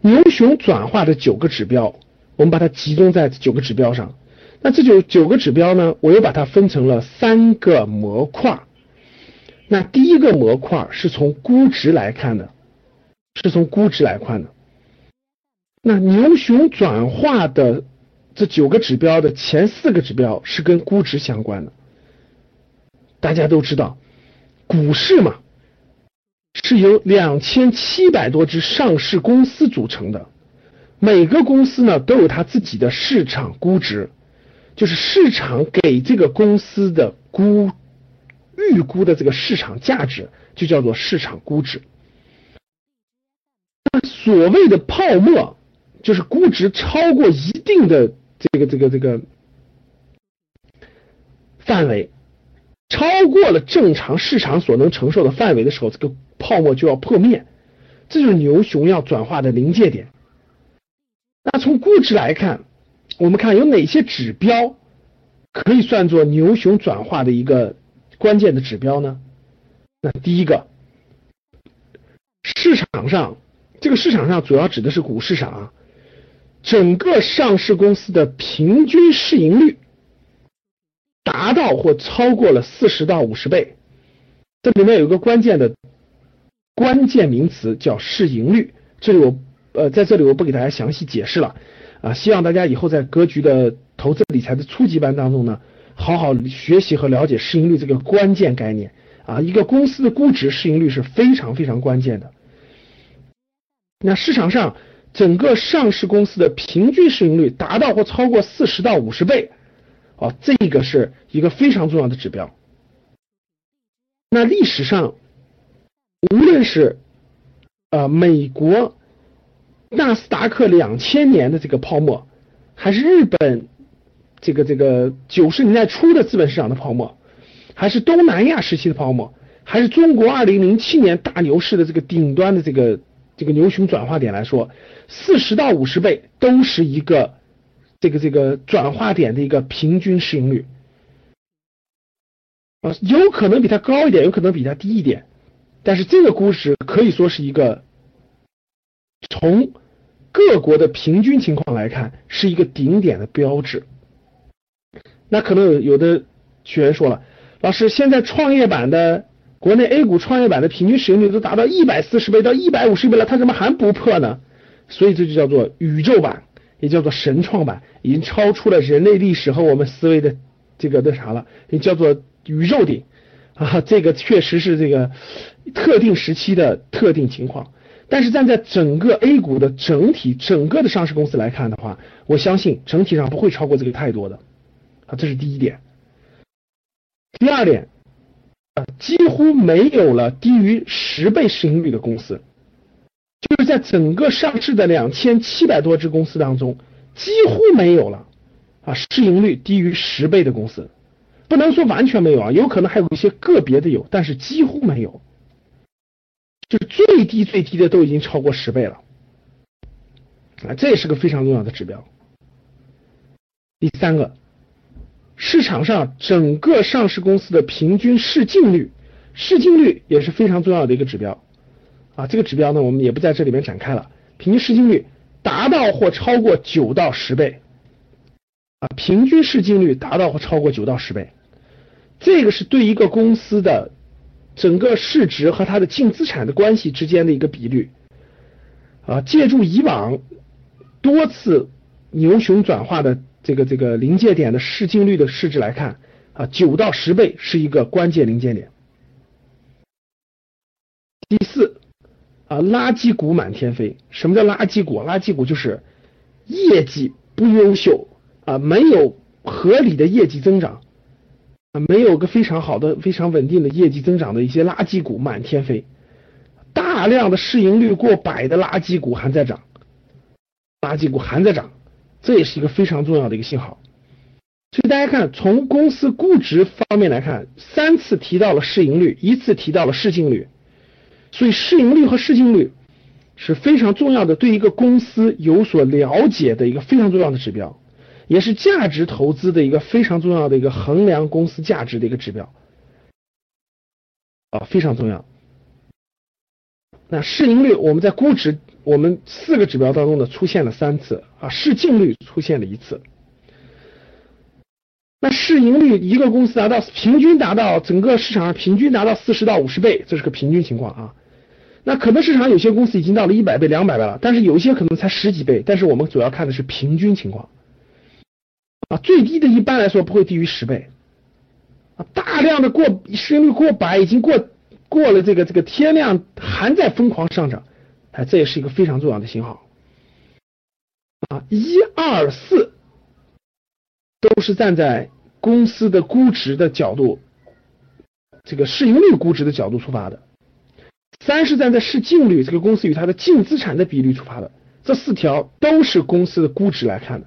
牛熊转化的九个指标，我们把它集中在九个指标上。那这九九个指标呢，我又把它分成了三个模块。那第一个模块是从估值来看的，是从估值来看的。那牛熊转化的这九个指标的前四个指标是跟估值相关的。大家都知道，股市嘛。是由两千七百多只上市公司组成的，每个公司呢都有它自己的市场估值，就是市场给这个公司的估预估的这个市场价值，就叫做市场估值。那所谓的泡沫，就是估值超过一定的这个这个这个范围，超过了正常市场所能承受的范围的时候，这个。泡沫就要破灭，这就是牛熊要转化的临界点。那从估值来看，我们看有哪些指标可以算作牛熊转化的一个关键的指标呢？那第一个，市场上这个市场上主要指的是股市上啊，整个上市公司的平均市盈率达到或超过了四十到五十倍，这里面有一个关键的。关键名词叫市盈率，这里我呃在这里我不给大家详细解释了啊，希望大家以后在格局的投资理财的初级班当中呢，好好学习和了解市盈率这个关键概念啊，一个公司的估值市盈率是非常非常关键的。那市场上整个上市公司的平均市盈率达到或超过四十到五十倍，哦，这个是一个非常重要的指标。那历史上。无论是呃美国纳斯达克两千年的这个泡沫，还是日本这个这个九十年代初的资本市场的泡沫，还是东南亚时期的泡沫，还是中国二零零七年大牛市的这个顶端的这个这个牛熊转化点来说，四十到五十倍都是一个这个这个转化点的一个平均市盈率啊，有可能比它高一点，有可能比它低一点。但是这个估值可以说是一个从各国的平均情况来看是一个顶点的标志。那可能有有的学员说了，老师，现在创业板的国内 A 股创业板的平均市盈率都达到一百四十倍到一百五十倍了，它怎么还不破呢？所以这就叫做宇宙版，也叫做神创版，已经超出了人类历史和我们思维的这个那啥了，也叫做宇宙顶啊，这个确实是这个。特定时期的特定情况，但是站在整个 A 股的整体整个的上市公司来看的话，我相信整体上不会超过这个太多的啊，这是第一点。第二点啊，几乎没有了低于十倍市盈率的公司，就是在整个上市的两千七百多只公司当中，几乎没有了啊市盈率低于十倍的公司，不能说完全没有啊，有可能还有一些个别的有，但是几乎没有。就最低最低的都已经超过十倍了，啊，这也是个非常重要的指标。第三个，市场上整个上市公司的平均市净率，市净率也是非常重要的一个指标，啊，这个指标呢我们也不在这里面展开了，平均市净率达到或超过九到十倍，啊，平均市净率达到或超过九到十倍，这个是对一个公司的。整个市值和它的净资产的关系之间的一个比率啊，借助以往多次牛熊转化的这个这个临界点的市净率的市值来看啊，九到十倍是一个关键临界点。第四啊，垃圾股满天飞。什么叫垃圾股？垃圾股就是业绩不优秀啊，没有合理的业绩增长。没有个非常好的、非常稳定的业绩增长的一些垃圾股满天飞，大量的市盈率过百的垃圾股还在涨，垃圾股还在涨，这也是一个非常重要的一个信号。所以大家看，从公司估值方面来看，三次提到了市盈率，一次提到了市净率，所以市盈率和市净率是非常重要的，对一个公司有所了解的一个非常重要的指标。也是价值投资的一个非常重要的一个衡量公司价值的一个指标，啊，非常重要。那市盈率我们在估值我们四个指标当中呢出现了三次啊，市净率出现了一次。那市盈率一个公司达到平均达到整个市场上平均达到四十到五十倍，这是个平均情况啊。那可能市场有些公司已经到了一百倍、两百倍了，但是有一些可能才十几倍。但是我们主要看的是平均情况啊，最低的一般来说不会低于十倍啊，大量的过市盈率过百，已经过过了这个这个天量，还在疯狂上涨，哎，这也是一个非常重要的信号啊。一二四都是站在公司的估值的角度，这个市盈率估值的角度出发的。三是站在市净率这个公司与它的净资产的比率出发的，这四条都是公司的估值来看的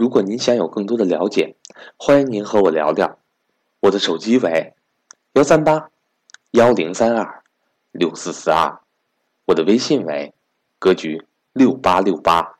如果您想有更多的了解，欢迎您和我聊聊。我的手机为幺三八幺零三二六四四二，我的微信为格局六八六八。